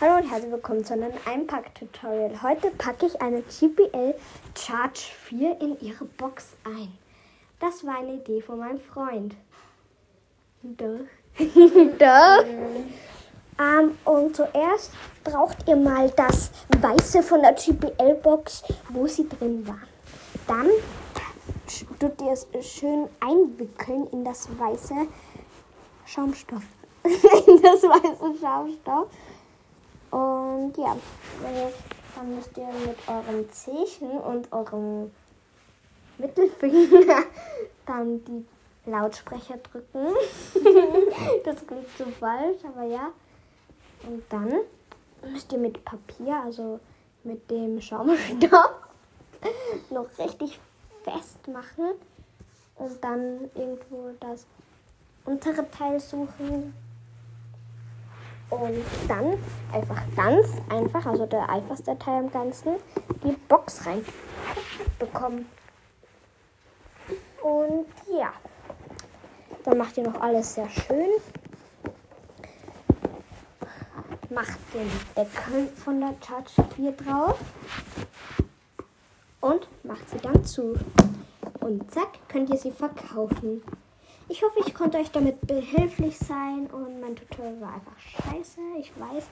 Hallo und herzlich willkommen zu einem Einpack-Tutorial. Heute packe ich eine GPL Charge 4 in ihre Box ein. Das war eine Idee von meinem Freund. Doch. Doch. Ähm, und zuerst braucht ihr mal das Weiße von der GPL-Box, wo sie drin war. Dann tut ihr es schön einwickeln in das weiße Schaumstoff. in das weiße Schaumstoff. Und ja, dann müsst ihr mit eurem Zehen und eurem Mittelfinger dann die Lautsprecher drücken. das klingt so falsch, aber ja. Und dann müsst ihr mit Papier, also mit dem Schaumstoff, noch richtig festmachen und dann irgendwo das untere Teil suchen und dann einfach ganz einfach, also der einfachste Teil im Ganzen, die Box rein bekommen. Und ja, dann macht ihr noch alles sehr schön. Macht den Deckel von der Charge 4 drauf und macht sie dann zu. Und zack, könnt ihr sie verkaufen. Ich hoffe, ich konnte euch damit behilflich sein und mein Tutorial war einfach scheiße, ich weiß.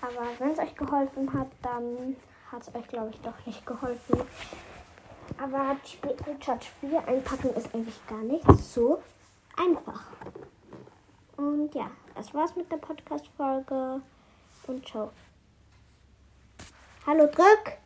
Aber wenn es euch geholfen hat, dann hat es euch, glaube ich, doch nicht geholfen. Aber die Charge 4 einpacken ist eigentlich gar nicht so einfach. Und ja, das war's mit der Podcast-Folge und ciao. Hallo, drück!